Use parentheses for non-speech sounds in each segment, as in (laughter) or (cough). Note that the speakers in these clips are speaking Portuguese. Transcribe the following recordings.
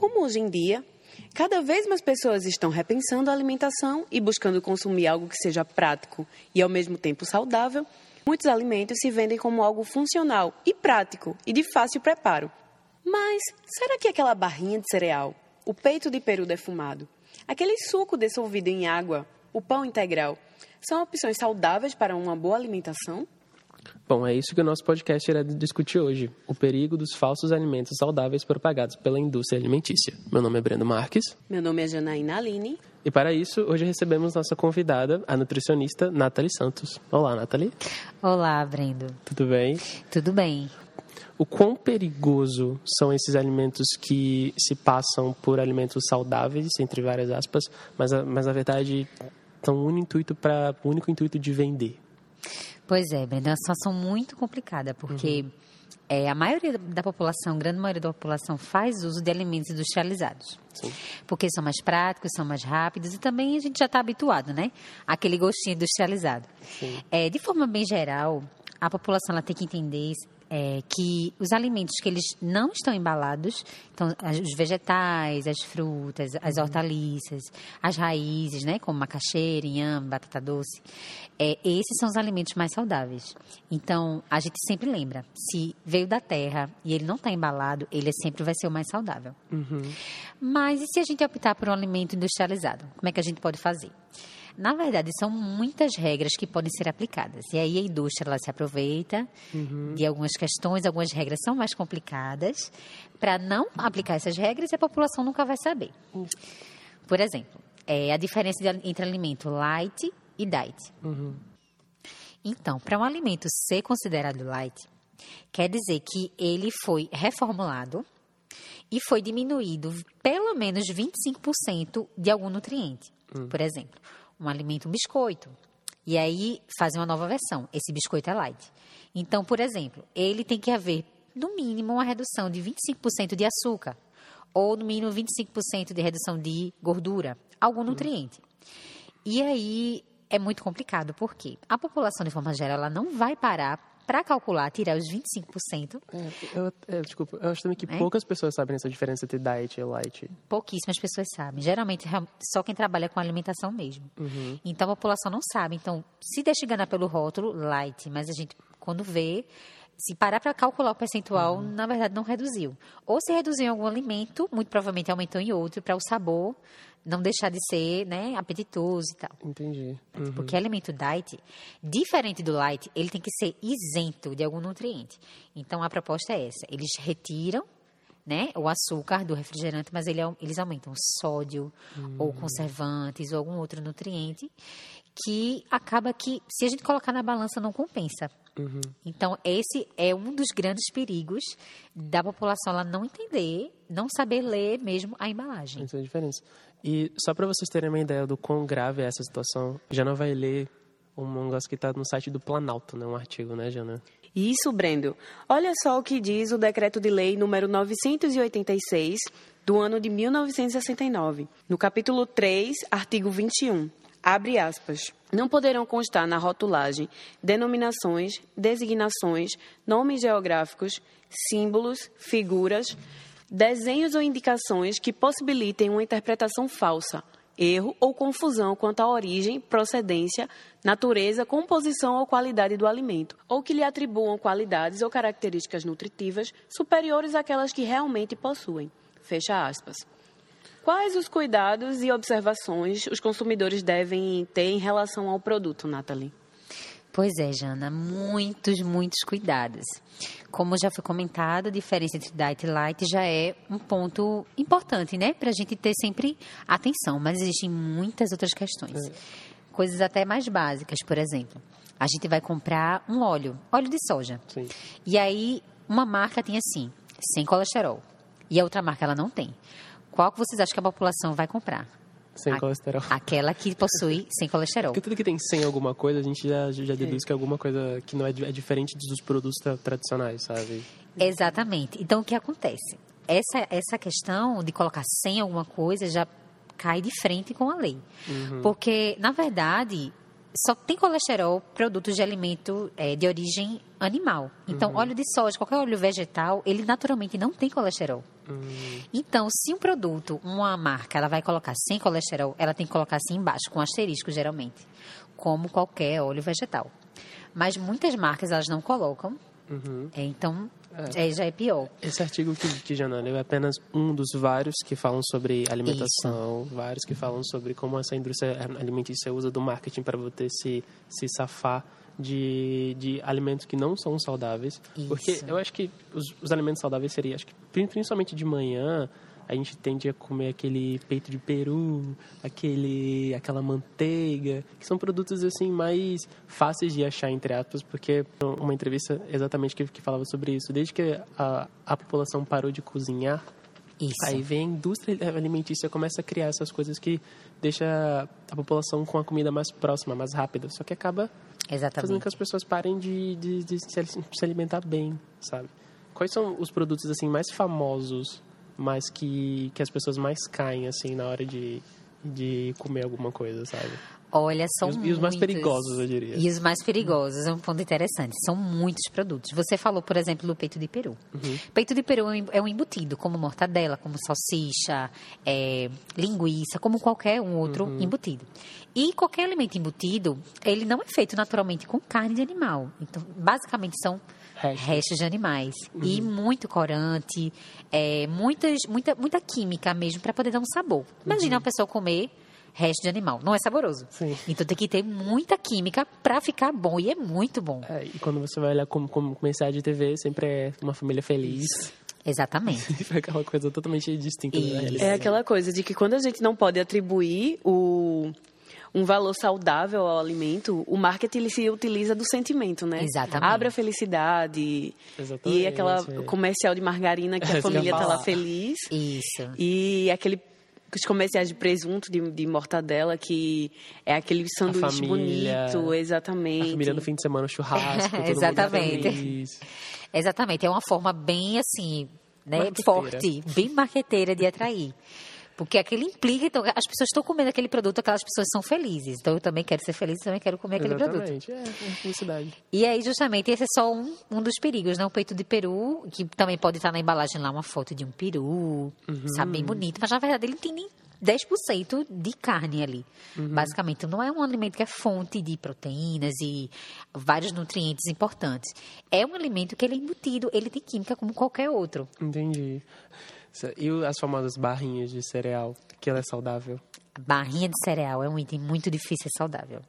Como hoje em dia, cada vez mais pessoas estão repensando a alimentação e buscando consumir algo que seja prático e ao mesmo tempo saudável, muitos alimentos se vendem como algo funcional e prático e de fácil preparo. Mas será que aquela barrinha de cereal, o peito de peru defumado, aquele suco dissolvido em água, o pão integral, são opções saudáveis para uma boa alimentação? Bom, é isso que o nosso podcast irá discutir hoje: o perigo dos falsos alimentos saudáveis propagados pela indústria alimentícia. Meu nome é Breno Marques. Meu nome é Janaína Aline. E para isso, hoje recebemos nossa convidada, a nutricionista Nathalie Santos. Olá, Nathalie. Olá, Brendo. Tudo bem? Tudo bem. O quão perigoso são esses alimentos que se passam por alimentos saudáveis, entre várias aspas, mas, mas na verdade estão um intuito para o único intuito de vender? Pois é, Brenda, é uma situação muito complicada, porque uhum. é, a maioria da população, grande maioria da população, faz uso de alimentos industrializados. Sim. Porque são mais práticos, são mais rápidos e também a gente já está habituado, né? Aquele gostinho industrializado. É, de forma bem geral, a população ela tem que entender é, que os alimentos que eles não estão embalados, então os vegetais, as frutas, as uhum. hortaliças, as raízes, né, como macaxeira, inhame, batata doce, é, esses são os alimentos mais saudáveis. Então a gente sempre lembra, se veio da terra e ele não está embalado, ele sempre vai ser o mais saudável. Uhum. Mas e se a gente optar por um alimento industrializado? Como é que a gente pode fazer? Na verdade, são muitas regras que podem ser aplicadas. E aí a indústria ela se aproveita uhum. de algumas questões, algumas regras são mais complicadas. Para não aplicar essas regras, a população nunca vai saber. Uhum. Por exemplo, é a diferença entre alimento light e diet. Uhum. Então, para um alimento ser considerado light, quer dizer que ele foi reformulado e foi diminuído pelo menos 25% de algum nutriente. Hum. Por exemplo, um alimento, um biscoito. E aí fazem uma nova versão. Esse biscoito é light. Então, por exemplo, ele tem que haver, no mínimo, uma redução de 25% de açúcar. Ou, no mínimo, 25% de redução de gordura. Algum nutriente. E aí é muito complicado, porque a população, de forma geral, ela não vai parar para calcular, tirar os 25%. É, eu, é, desculpa, eu acho também que é? poucas pessoas sabem essa diferença entre diet e light. Pouquíssimas pessoas sabem. Geralmente, só quem trabalha com alimentação mesmo. Uhum. Então, a população não sabe. Então, se deixa enganar pelo rótulo, light. Mas a gente, quando vê, se parar para calcular o percentual, uhum. na verdade não reduziu. Ou se reduziu em algum alimento, muito provavelmente aumentou em outro para o sabor não deixar de ser, né, apetitoso e tal. Entendi. Uhum. Porque alimento diet, diferente do light, ele tem que ser isento de algum nutriente. Então a proposta é essa: eles retiram né, o açúcar do refrigerante, mas ele, eles aumentam sódio uhum. ou conservantes ou algum outro nutriente que acaba que, se a gente colocar na balança, não compensa. Uhum. Então, esse é um dos grandes perigos da população ela não entender, não saber ler mesmo a embalagem. Essa é a diferença. E só para vocês terem uma ideia do quão grave é essa situação, já não vai ler um negócio que está no site do Planalto, né? Um artigo, né, Jana? Isso, Brendo. Olha só o que diz o decreto de lei número 986 do ano de 1969. No capítulo 3, artigo 21. Abre aspas. Não poderão constar na rotulagem denominações, designações, nomes geográficos, símbolos, figuras, desenhos ou indicações que possibilitem uma interpretação falsa, erro ou confusão quanto à origem, procedência, natureza, composição ou qualidade do alimento, ou que lhe atribuam qualidades ou características nutritivas superiores àquelas que realmente possuem. Fecha aspas. Quais os cuidados e observações os consumidores devem ter em relação ao produto, Nathalie? Pois é, Jana, muitos, muitos cuidados. Como já foi comentado, a diferença entre diet e light já é um ponto importante, né? Para a gente ter sempre atenção, mas existem muitas outras questões. É. Coisas até mais básicas, por exemplo. A gente vai comprar um óleo, óleo de soja. Sim. E aí, uma marca tem assim, sem colesterol. E a outra marca, ela não tem. Qual que vocês acham que a população vai comprar? Sem a, colesterol. Aquela que possui sem colesterol. Porque tudo que tem sem alguma coisa, a gente já, já deduz que é alguma coisa que não é, é diferente dos produtos tradicionais, sabe? Exatamente. Então, o que acontece? Essa, essa questão de colocar sem alguma coisa já cai de frente com a lei. Uhum. Porque, na verdade, só tem colesterol produtos de alimento é, de origem animal. Então, uhum. óleo de soja, qualquer óleo vegetal, ele naturalmente não tem colesterol. Então, se um produto, uma marca, ela vai colocar sem colesterol, ela tem que colocar assim embaixo, com asterisco geralmente, como qualquer óleo vegetal. Mas muitas marcas elas não colocam, é, então é, já é pior. Esse artigo que, que Jana leu é apenas um dos vários que falam sobre alimentação, vários que falam sobre como essa indústria alimentícia usa do marketing para você se, se safar de, de alimentos que não são saudáveis. Isso. Porque eu acho que os, os alimentos saudáveis seriam, acho que prin- principalmente de manhã, a gente tende a comer aquele peito de peru, aquele, aquela manteiga, que são produtos assim mais fáceis de achar entre aspas, porque uma entrevista exatamente que, que falava sobre isso, desde que a, a população parou de cozinhar, Isso. Aí vem a indústria alimentícia começa a criar essas coisas que deixa a população com a comida mais próxima, mais rápida. Só que acaba fazendo Exatamente. que as pessoas parem de, de, de se, se alimentar bem, sabe? Quais são os produtos assim mais famosos, mas que, que as pessoas mais caem assim na hora de, de comer alguma coisa, sabe? Olha, são E os- e os mais muitos. perigosos, eu diria. E os mais perigosos, é um ponto interessante. São muitos produtos. Você falou, por exemplo, do peito de peru. Uhum. Peito de peru é um é um embutido, como mortadela, como salsicha, é, linguiça, como qualquer um outro Uhum. embutido. E qualquer alimento embutido, ele não é feito naturalmente com carne de animal. Então, basicamente são Restos. restos de animais. Uhum. E muito corante, é, muitas, muita, muita química mesmo para poder dar um sabor. Imagina uma pessoa comer resto de animal. Não é saboroso. Uhum. Sim. Então tem que ter muita química para ficar bom. E é muito bom. É, e quando você vai olhar como, como comercial de TV, sempre é uma família feliz. Exatamente. (laughs) E foi aquela coisa totalmente distinta da realidade. É aquela coisa de que quando a gente não pode atribuir o, um valor saudável ao alimento, o marketing ele se utiliza do sentimento, né? Exatamente. Abre a felicidade. Exatamente. E aquela comercial de margarina que É, (laughs) a família ia tá lá feliz. Isso. E aquele os comerciais de presunto, de, de mortadela, que é aquele sanduíche família, bonito, A exatamente. família no fim de semana, churrasco, (laughs) todo Exatamente. Exatamente. É uma forma bem assim, né, forte, bem marqueteira de atrair. Porque aquele implica, então, as pessoas estão comendo aquele produto, aquelas pessoas são felizes. Então eu também quero ser feliz, também quero comer aquele produto. Exatamente, é, é felicidade. E aí, justamente, esse é só um, um dos perigos, né? O peito de peru, que também pode estar na embalagem lá uma foto de um peru, sabe, bem bonito. Mas, na verdade, ele tem nem 10% de carne ali, basicamente. Então, não é um alimento que é fonte de proteínas e vários nutrientes importantes. É um alimento que ele é embutido, ele tem química como qualquer outro. Entendi. E as famosas barrinhas de cereal, que ela é saudável? A barrinha de cereal é um item muito difícil e saudável.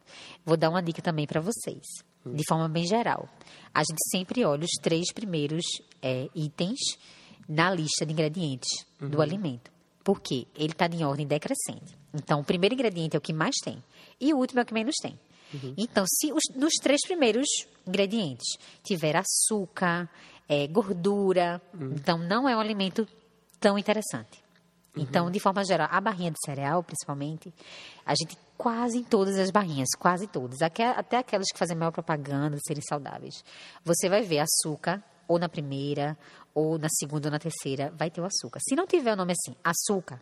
Vou dar uma dica também para vocês, de forma bem geral. A gente sempre olha os três primeiros é, itens na lista de ingredientes do alimento. Por quê? Ele está em ordem decrescente. Então, o primeiro ingrediente é o que mais tem e o último é o que menos tem. Então, se os, nos três primeiros ingredientes tiver açúcar, é, gordura, então não é um alimento tão interessante. Então, de forma geral, a barrinha de cereal, principalmente, a gente quase em todas as barrinhas, quase todas, até aquelas que fazem maior propaganda de serem saudáveis, você vai ver açúcar, ou na primeira, ou na segunda, ou na terceira, vai ter o açúcar. Se não tiver o nome assim, açúcar,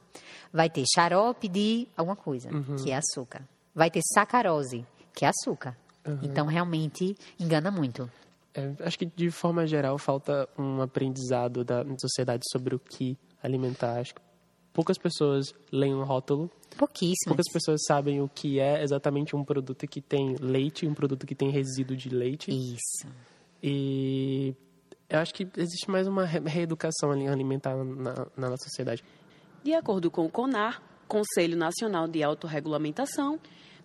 vai ter xarope de alguma coisa, que é açúcar. Vai ter sacarose, que é açúcar. Então, realmente, engana muito. É, acho que, de forma geral, falta um aprendizado da sociedade sobre o que alimentar. Acho que poucas pessoas leem um rótulo, Pouquíssimo. poucas pessoas sabem o que é exatamente um produto que tem leite, um produto que tem resíduo de leite. Isso. E eu acho que existe mais uma re- reeducação ali alimentar na, na nossa sociedade. De acordo com o CONAR, Conselho Nacional de Autorregulamentação,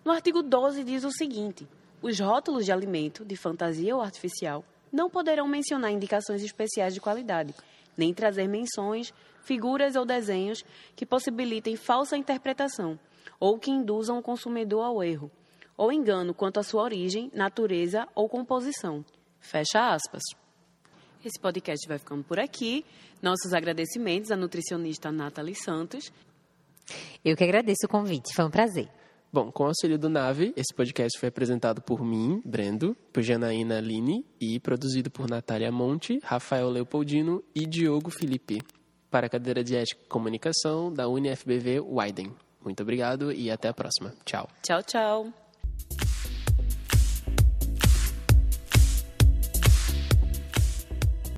no artigo 12 diz o seguinte: os rótulos de alimento, de fantasia ou artificial, não poderão mencionar indicações especiais de qualidade, nem trazer menções, figuras ou desenhos que possibilitem falsa interpretação ou que induzam o consumidor ao erro, ou engano quanto à sua origem, natureza ou composição. Fecha aspas. Esse podcast vai ficando por aqui. Nossos agradecimentos à nutricionista Nathalie Santos. Eu que agradeço o convite, foi um prazer. Bom, com o auxílio do Nave, esse podcast foi apresentado por mim, Brendo, por Janaína Aline e produzido por Natália Monte, Rafael Leopoldino e Diogo Felipe. Para a cadeira de Ética e Comunicação da UniFBV Wyden. Muito obrigado e até a próxima. Tchau. Tchau, tchau.